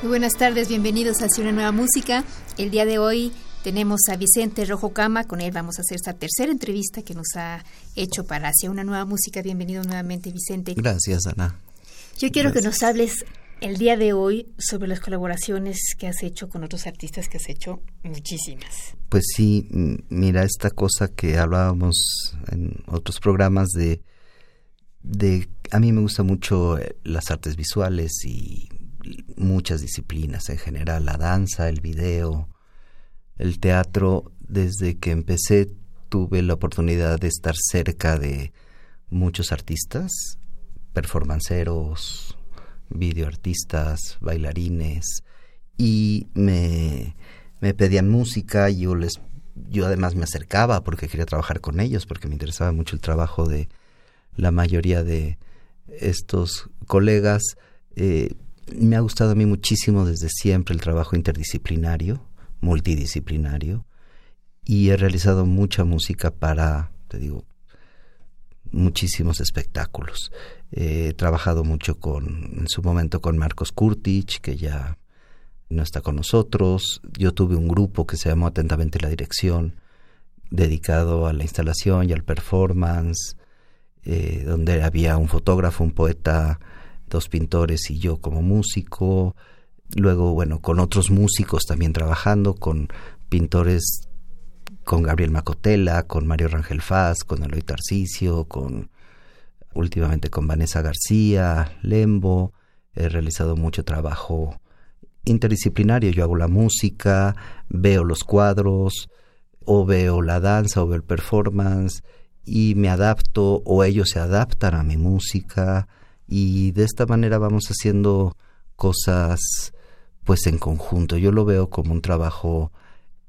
Muy buenas tardes, bienvenidos a Hacia una nueva música. El día de hoy tenemos a Vicente Rojo Cama, con él vamos a hacer esta tercera entrevista que nos ha hecho para Hacia una nueva música. Bienvenido nuevamente, Vicente. Gracias, Ana. Yo quiero que nos hables el día de hoy sobre las colaboraciones que has hecho con otros artistas que has hecho muchísimas. Pues sí, mira esta cosa que hablábamos en otros programas de de a mí me gusta mucho eh, las artes visuales y muchas disciplinas en general, la danza, el video, el teatro. Desde que empecé tuve la oportunidad de estar cerca de muchos artistas, performanceros, videoartistas, bailarines, y me, me pedían música, yo les yo además me acercaba porque quería trabajar con ellos, porque me interesaba mucho el trabajo de la mayoría de estos colegas. Eh, me ha gustado a mí muchísimo desde siempre el trabajo interdisciplinario, multidisciplinario, y he realizado mucha música para, te digo, muchísimos espectáculos. he trabajado mucho con, en su momento con Marcos Kurtic, que ya no está con nosotros. Yo tuve un grupo que se llamó Atentamente la Dirección, dedicado a la instalación y al performance, eh, donde había un fotógrafo, un poeta, dos pintores y yo como músico, luego, bueno, con otros músicos también trabajando, con pintores, con Gabriel Macotela, con Mario Rangel Faz, con Eloy Tarcicio, con últimamente con Vanessa García, Lembo, he realizado mucho trabajo interdisciplinario, yo hago la música, veo los cuadros, o veo la danza, o veo el performance, y me adapto, o ellos se adaptan a mi música, y de esta manera vamos haciendo cosas pues en conjunto. Yo lo veo como un trabajo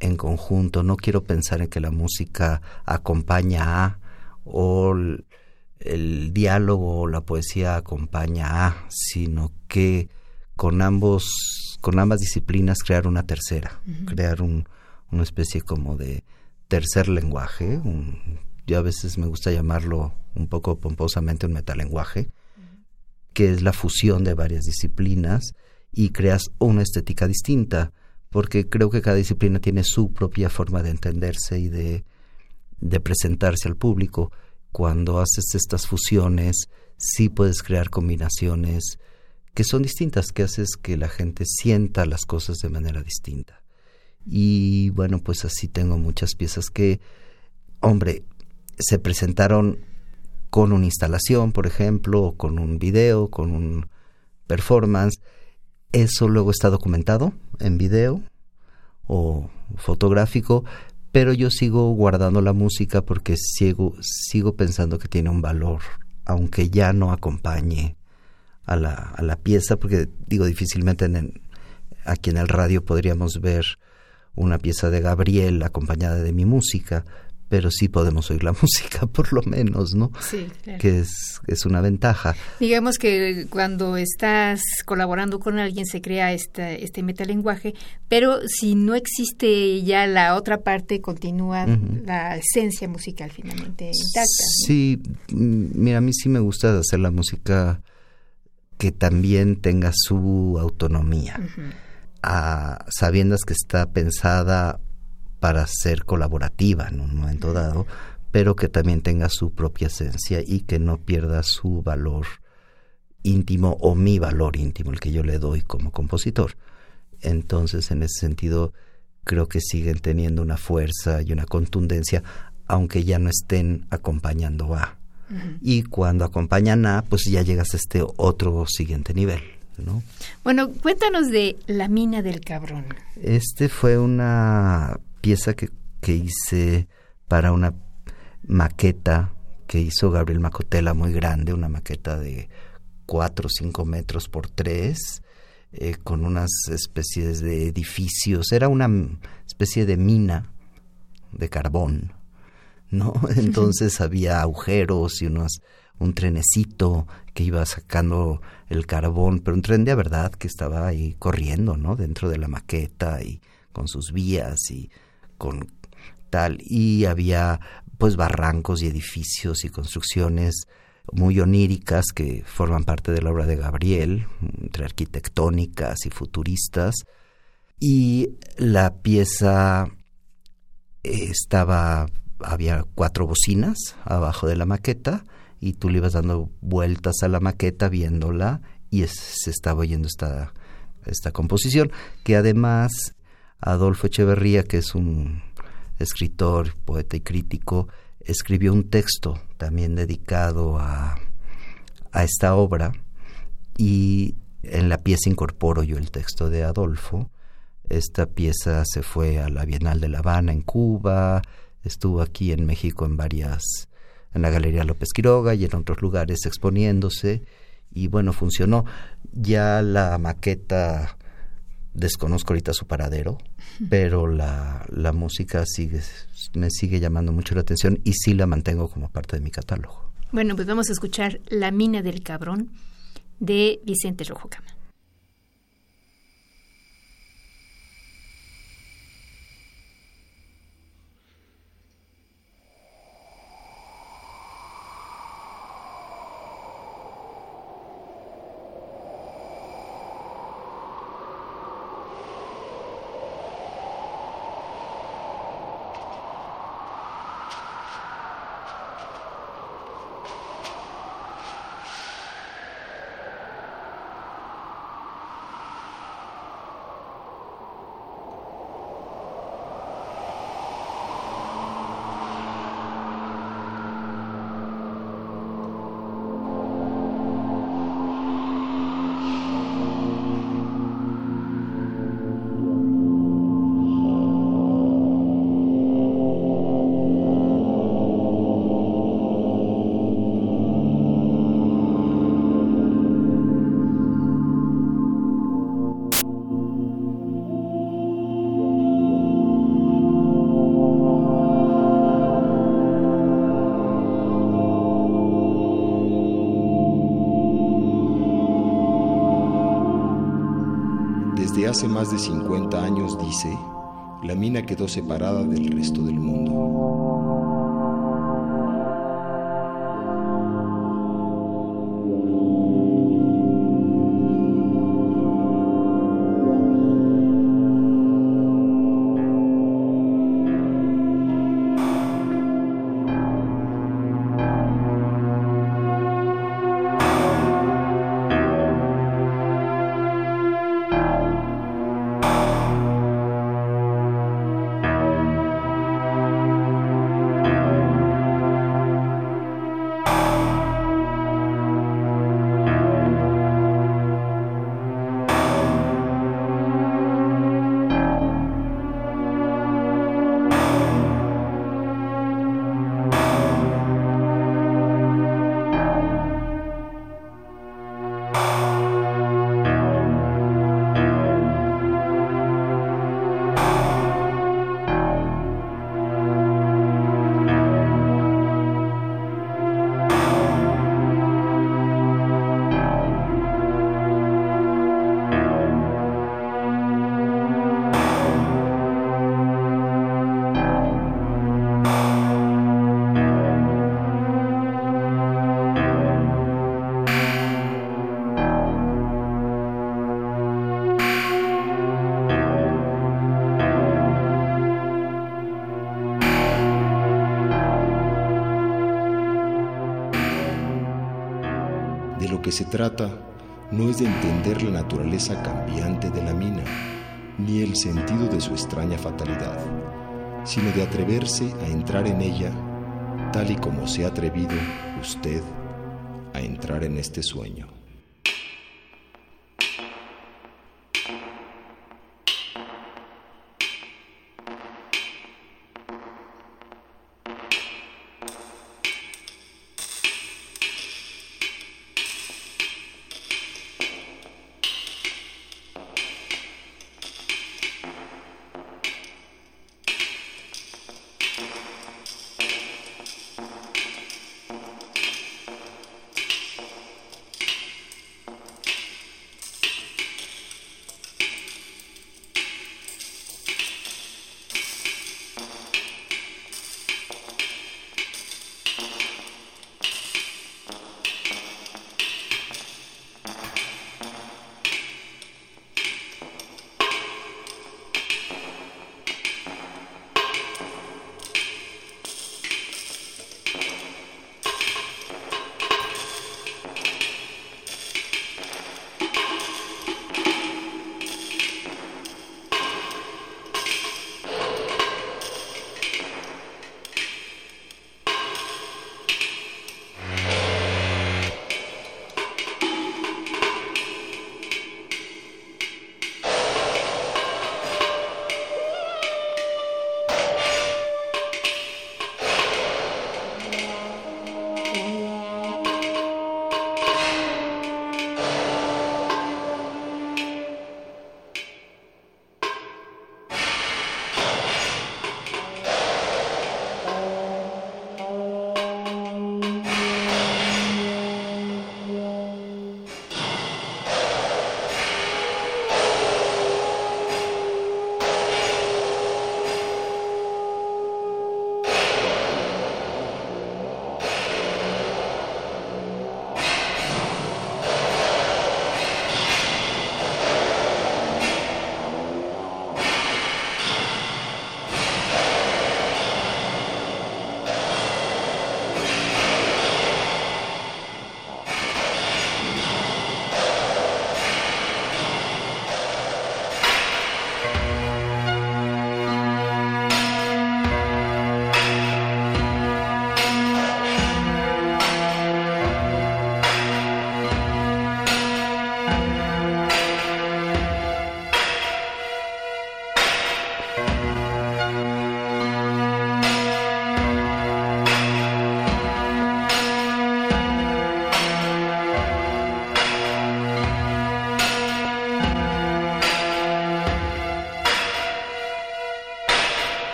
en conjunto. No quiero pensar en que la música acompaña a o el, diálogo o la poesía acompaña a, sino que con ambos con ambas disciplinas crear una tercera, crear un, una especie como de tercer lenguaje, yo a veces me gusta llamarlo un poco pomposamente un metalenguaje, que es la fusión de varias disciplinas y creas una estética distinta, porque creo que cada disciplina tiene su propia forma de entenderse y de, presentarse al público. Cuando haces estas fusiones, sí puedes crear combinaciones que son distintas, que haces que la gente sienta las cosas de manera distinta. Y bueno, pues así tengo muchas piezas que, hombre, se presentaron con una instalación, por ejemplo, o con un video, con un performance. Eso luego está documentado en video o fotográfico, pero yo sigo guardando la música porque sigo, pensando que tiene un valor, aunque ya no acompañe a la, a la pieza, porque digo, difícilmente en, aquí en el radio podríamos ver una pieza de Gabriel acompañada de mi música, pero sí podemos oír la música por lo menos, ¿no? Sí, claro. Que es, es una ventaja. Digamos que cuando estás colaborando con alguien se crea este, este metalenguaje, pero si no existe ya la otra parte, continúa la esencia musical finalmente intacta. Sí, mira, a mí sí me gusta hacer la música que también tenga su autonomía, a sabiendas que está pensada para ser colaborativa en un momento dado, pero que también tenga su propia esencia y que no pierda su valor íntimo o mi valor íntimo, el que yo le doy como compositor. Entonces, en ese sentido, creo que siguen teniendo una fuerza y una contundencia, aunque ya no estén acompañando a. Y cuando acompañan a, pues ya llegas a este otro siguiente nivel. ¿no? Bueno, cuéntanos de La mina del cabrón. Este fue una pieza que, que hice para una maqueta que hizo Gabriel Macotela muy grande, una maqueta de 4 o 5 metros por 3, eh, con unas especies de edificios. Era una especie de mina de carbón, ¿no? Entonces había agujeros y unos, un trenecito que iba sacando el carbón, pero un tren de verdad que estaba ahí corriendo, ¿no? Dentro de la maqueta y con sus vías y con tal. Y había pues barrancos y edificios y construcciones muy oníricas que forman parte de la obra de Gabriel, entre arquitectónicas y futuristas. Y la pieza estaba, había cuatro bocinas abajo de la maqueta y tú le ibas dando vueltas a la maqueta viéndola y se estaba oyendo esta, esta composición que además Adolfo Echeverría, que es un escritor, poeta y crítico, escribió un texto también dedicado a, a esta obra y en la pieza incorporo yo el texto de Adolfo. Esta pieza se fue a la Bienal de La Habana en Cuba, estuvo aquí en México en varias, en la Galería López Quiroga y en otros lugares exponiéndose y bueno, funcionó. Ya la maqueta desconozco ahorita su paradero, pero la, la música sigue, me sigue llamando mucho la atención y sí la mantengo como parte de mi catálogo. Bueno, pues vamos a escuchar La mina del cabrón de Vicente Rojo Cama. Hace más de 50 años, dice, la mina quedó separada del resto del mundo. Se trata no es de entender la naturaleza cambiante de la mina, ni el sentido de su extraña fatalidad, sino de atreverse a entrar en ella tal y como se ha atrevido usted a entrar en este sueño.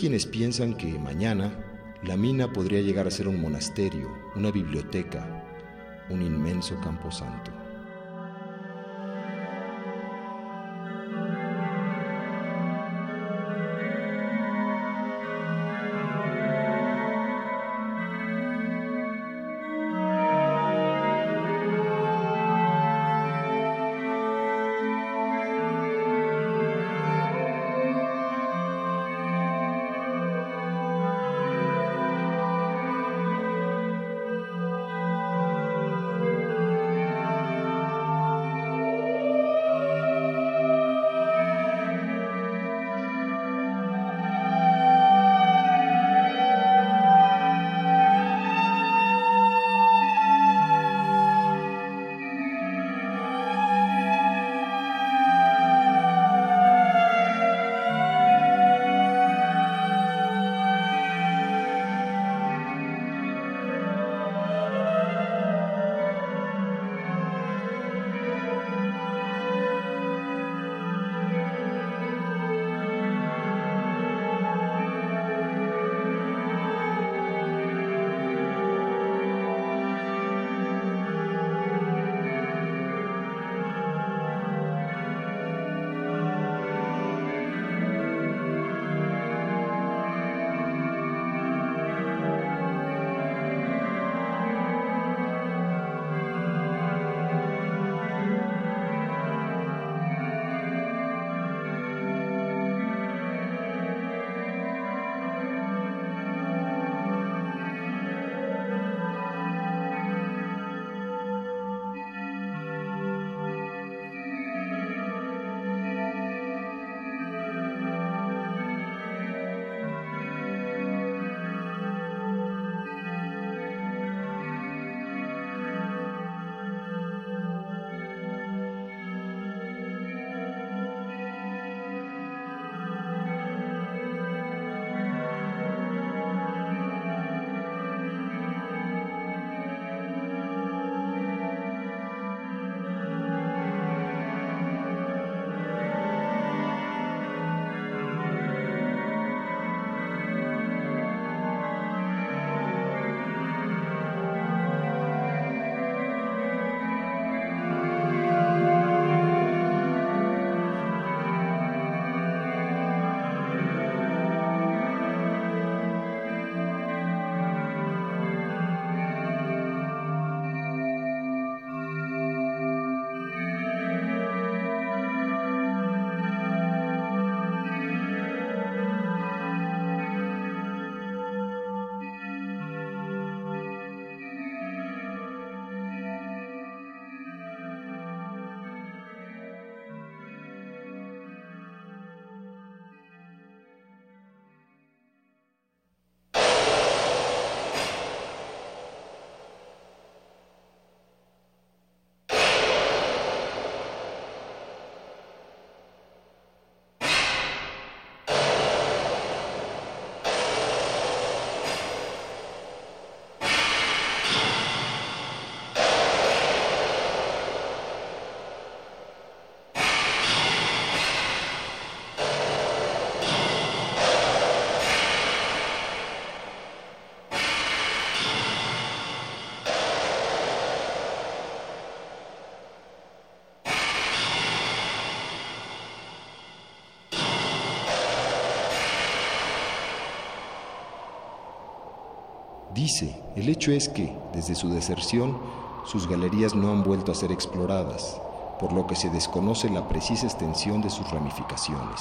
Quienes piensan que mañana la mina podría llegar a ser un monasterio, una biblioteca, un inmenso camposanto. Dice, el hecho es que, desde su deserción, sus galerías no han vuelto a ser exploradas, por lo que se desconoce la precisa extensión de sus ramificaciones.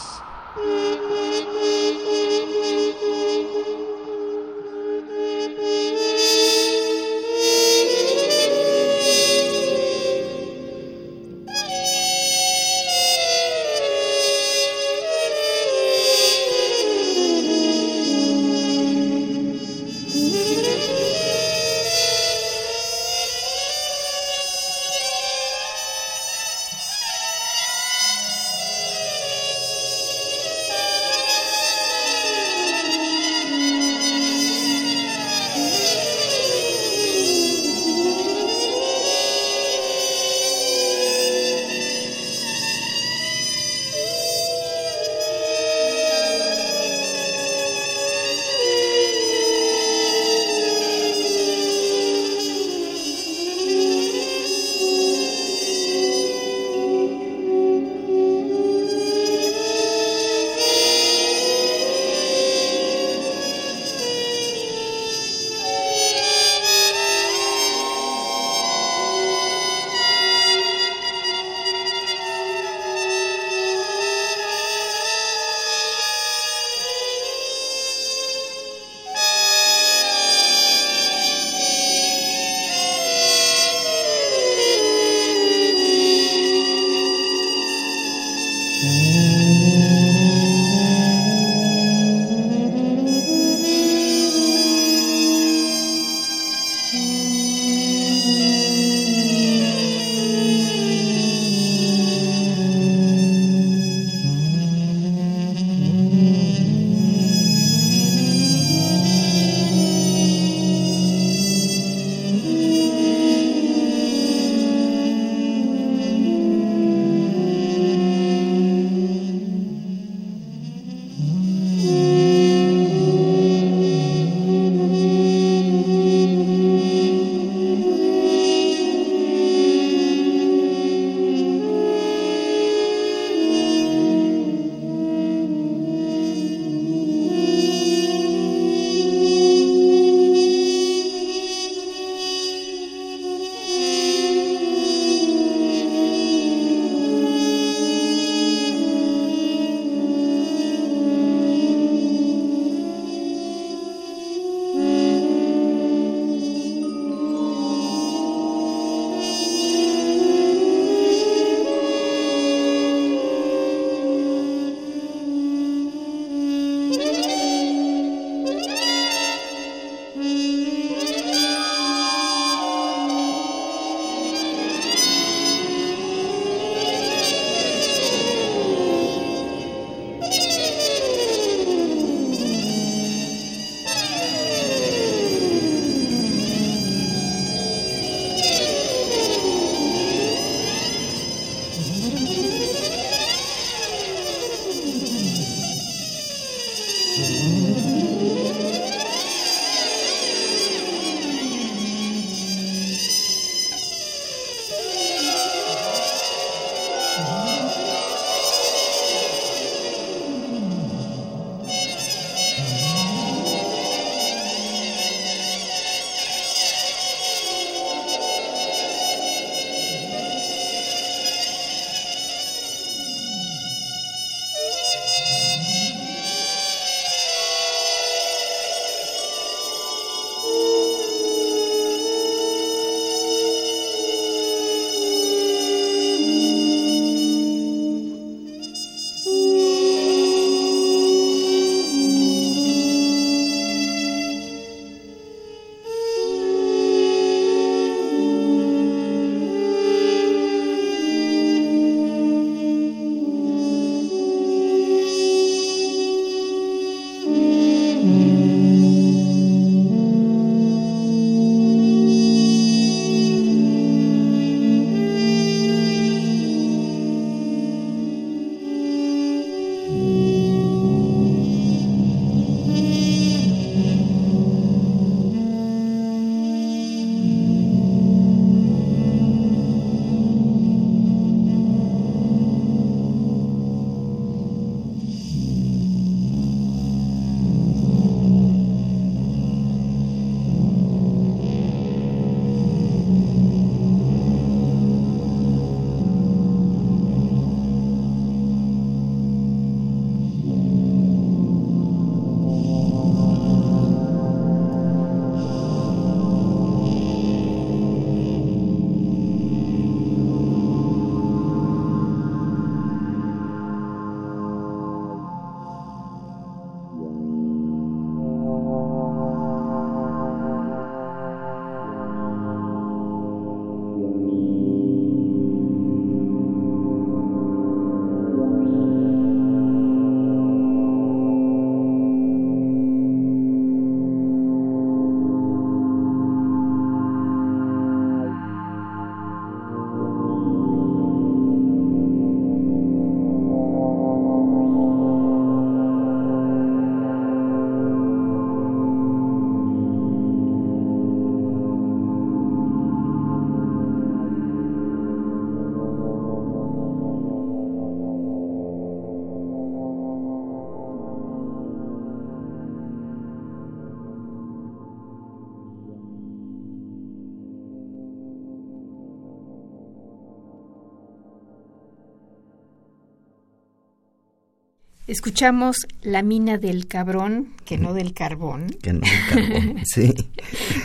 Escuchamos La mina del cabrón, que no del carbón. Que no del carbón, sí.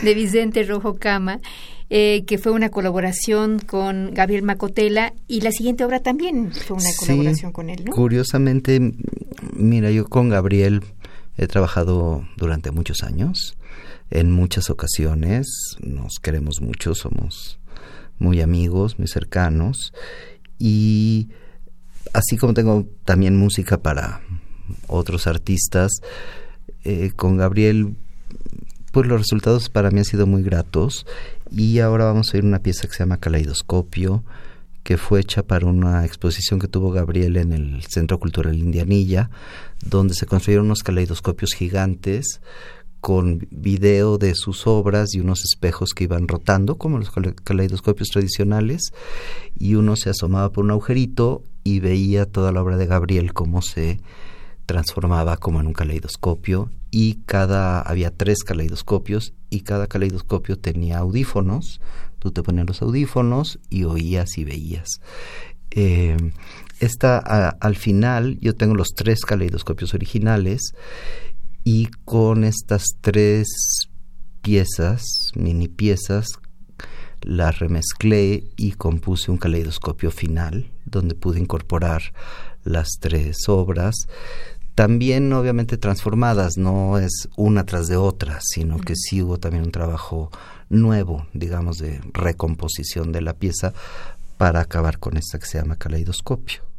De Vicente Rojo Cama, eh, que fue una colaboración con Gabriel Macotela y la siguiente obra también fue una colaboración con él, ¿no? Curiosamente, mira, yo con Gabriel he trabajado durante muchos años, en muchas ocasiones, nos queremos mucho, somos muy amigos, muy cercanos y así como tengo también música para otros artistas, eh, con Gabriel, pues los resultados para mí han sido muy gratos. Y ahora vamos a oír una pieza que se llama Caleidoscopio, que fue hecha para una exposición que tuvo Gabriel en el Centro Cultural Indianilla, donde se construyeron unos caleidoscopios gigantes con video de sus obras y unos espejos que iban rotando, como los caleidoscopios tradicionales, y uno se asomaba por un agujerito y veía toda la obra de Gabriel cómo se transformaba como en un caleidoscopio y cada había tres caleidoscopios y cada caleidoscopio tenía audífonos. Tú te ponías los audífonos y oías y veías. Eh, esta al final yo tengo los tres caleidoscopios originales y con estas tres piezas mini piezas las remezclé y compuse un caleidoscopio final donde pude incorporar las tres obras también obviamente transformadas, no es una tras de otra, sino que sí hubo también un trabajo nuevo, digamos, de recomposición de la pieza para acabar con esta que se llama caleidoscopio.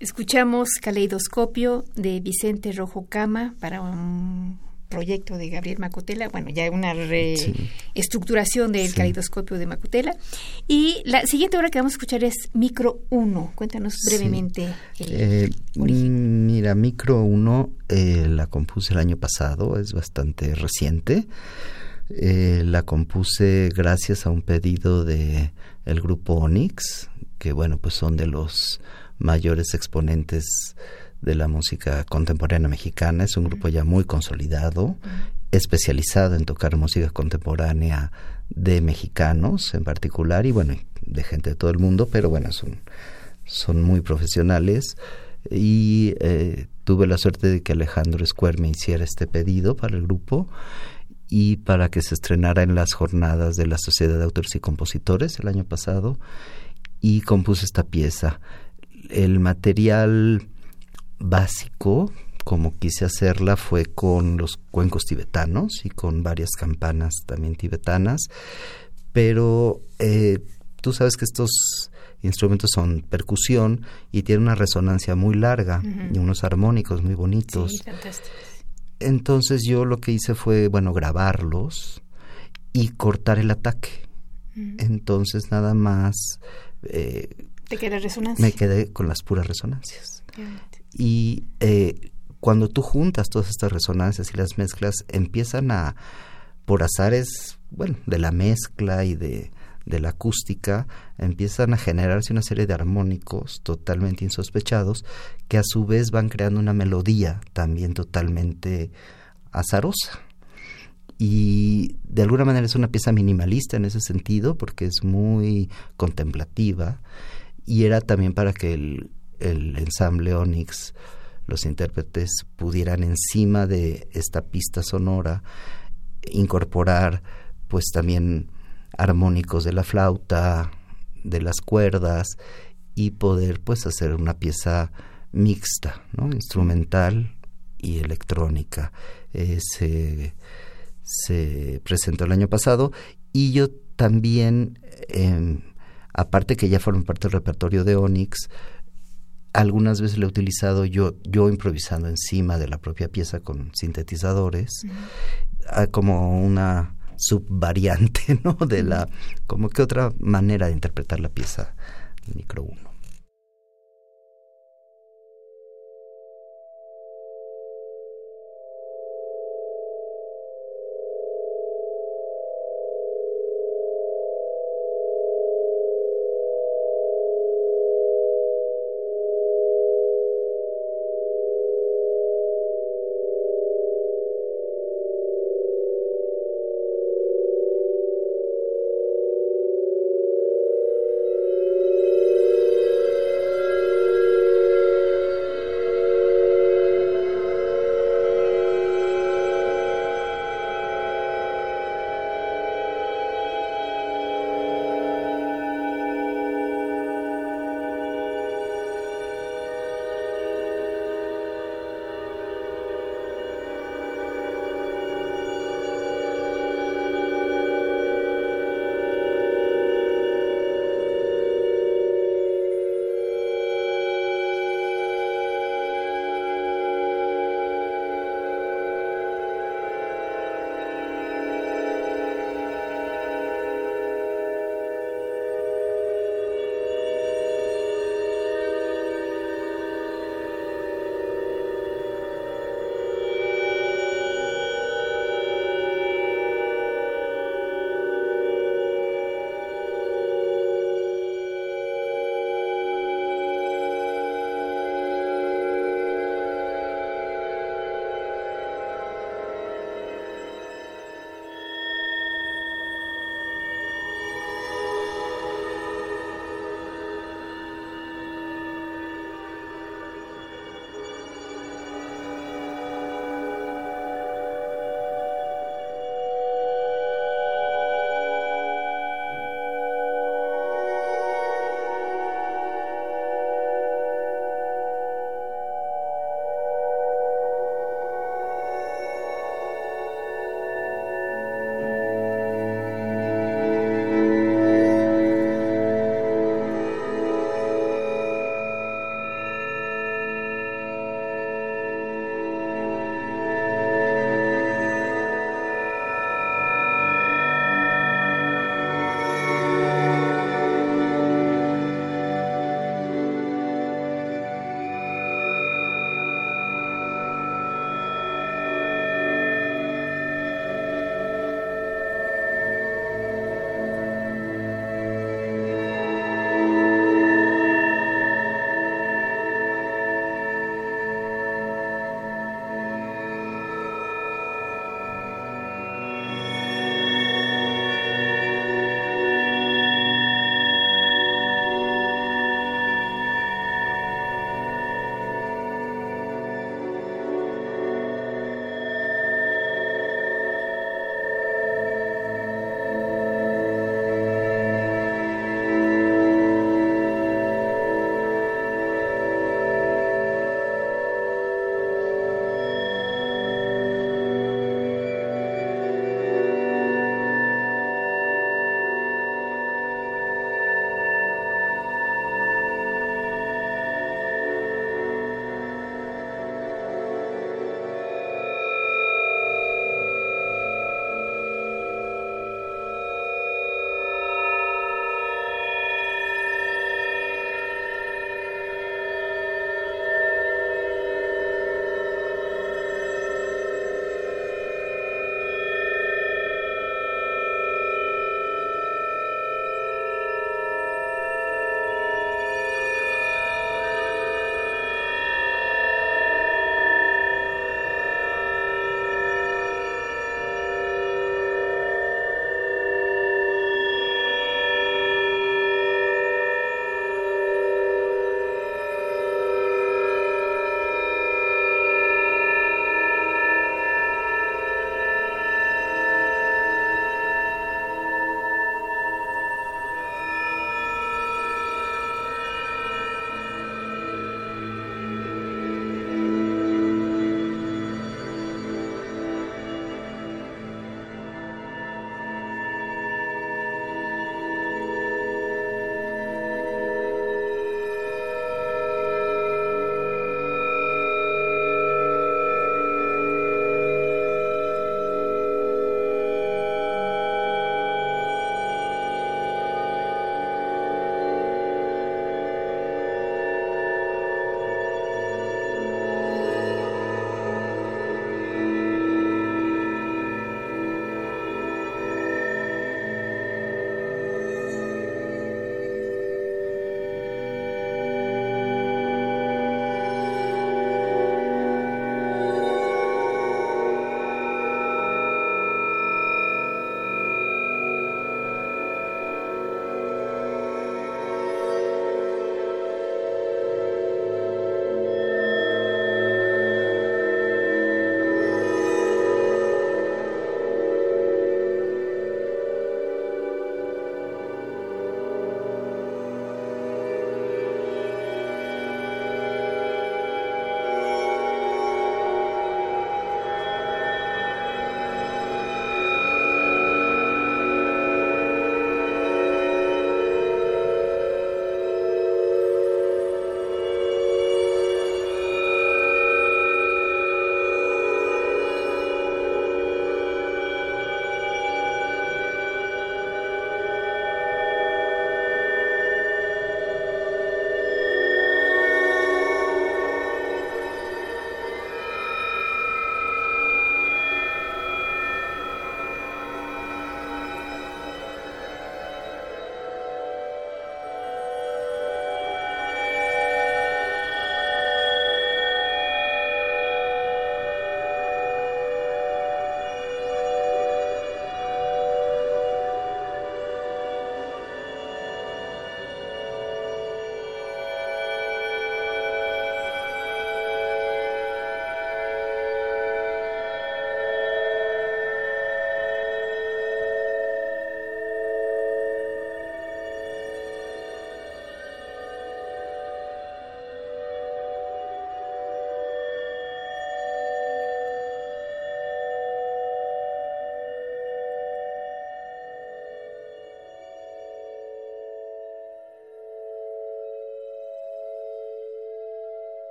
Escuchamos Caleidoscopio de Vicente Rojo Cama para un proyecto de Gabriel Macotela, bueno, ya una reestructuración del caleidoscopio de Macotela. Y la siguiente obra que vamos a escuchar es Micro 1. Cuéntanos brevemente el eh, Mira, Micro 1 eh, la compuse el año pasado, es bastante reciente. Eh, la compuse gracias a un pedido de el grupo Onyx, que bueno, pues son de los mayores exponentes de la música contemporánea mexicana. Es un grupo ya muy consolidado, especializado en tocar música contemporánea de mexicanos en particular y bueno, de gente de todo el mundo, pero bueno, son, muy profesionales y eh, tuve la suerte de que Alejandro Square hiciera este pedido para el grupo y para que se estrenara en las jornadas de la Sociedad de Autores y Compositores el año pasado y compuse esta pieza. El material básico, como quise hacerla, fue con los cuencos tibetanos y con varias campanas también tibetanas, pero eh, tú sabes que estos instrumentos son percusión y tienen una resonancia muy larga y unos armónicos muy bonitos. Entonces yo lo que hice fue, bueno, grabarlos y cortar el ataque. Entonces nada más... Eh, ¿Te resonancia? Me quedé con las puras resonancias. Y eh, cuando tú juntas todas estas resonancias y las mezclas, empiezan a, por azares, bueno, de la mezcla y de, de la acústica, empiezan a generarse una serie de armónicos totalmente insospechados que a su vez van creando una melodía también totalmente azarosa. Y de alguna manera es una pieza minimalista en ese sentido porque es muy contemplativa y era también para que el, el ensamble Onyx, los intérpretes pudieran encima de esta pista sonora incorporar pues también armónicos de la flauta, de las cuerdas y poder pues hacer una pieza mixta, ¿no? instrumental y electrónica. Eh, se, se, presentó el año pasado y yo también, em, aparte que ya forma parte del repertorio de Onyx, algunas veces lo he utilizado yo, yo improvisando encima de la propia pieza con sintetizadores, como una subvariante, ¿no? De la, como que otra manera de interpretar la pieza micro 1.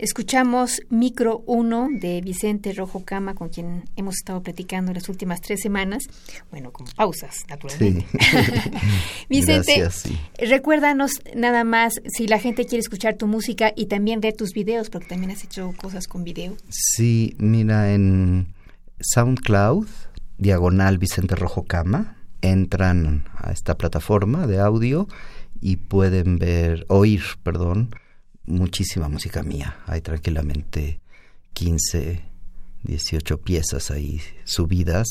Escuchamos Micro 1 de Vicente Rojo Cama, con quien hemos estado platicando las últimas tres semanas. Bueno, con pausas, naturalmente. Vicente, recuérdanos nada más si la gente quiere escuchar tu música y también ver tus videos, porque también has hecho cosas con video. Sí, mira, en SoundCloud, diagonal Vicente Rojo Cama, entran a esta plataforma de audio y pueden ver, oír, perdón, muchísima música mía. Hay tranquilamente 15, 18 piezas ahí subidas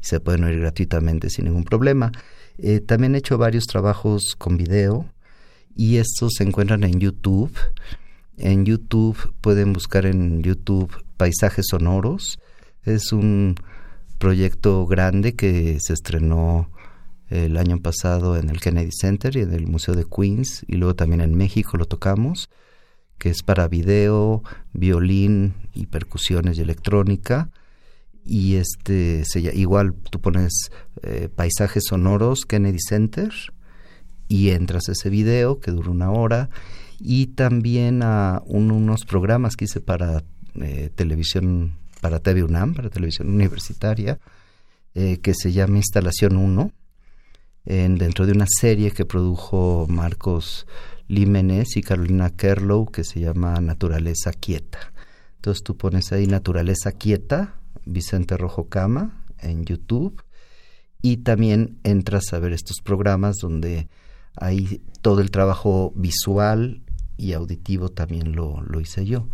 y se pueden oír gratuitamente sin ningún problema. Eh, también he hecho varios trabajos con video y estos se encuentran en YouTube. En YouTube pueden buscar en YouTube Paisajes Sonoros. Es un proyecto grande que se estrenó el año pasado en el Kennedy Center y en el Museo de Queens y luego también en México lo tocamos que es para video, violín y percusiones y electrónica. Y este, se, igual tú pones eh, paisajes sonoros Kennedy Center y entras a ese video que dura una hora y también a unos programas que hice para eh, televisión, para TV UNAM, para televisión universitaria, eh, que se llama Instalación 1, en, dentro de una serie que produjo Marcos Límenes y Carolina Kerlow que se llama Naturaleza Quieta. Entonces tú pones ahí Naturaleza Quieta, Vicente Rojo Cama en YouTube y también entras a ver estos programas donde hay todo el trabajo visual y auditivo también lo, lo hice yo.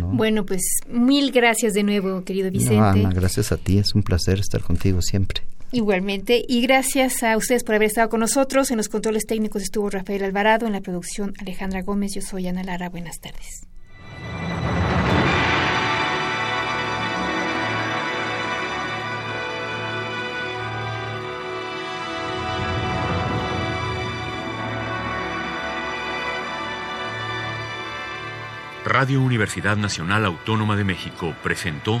Bueno, pues mil gracias de nuevo, querido Vicente. Ana, gracias a ti, es un placer estar contigo siempre. Igualmente, y gracias a ustedes por haber estado con nosotros. En los controles técnicos estuvo Rafael Alvarado, en la producción Alejandra Gómez. Yo soy Ana Lara. Buenas tardes. Radio Universidad Nacional Autónoma de México presentó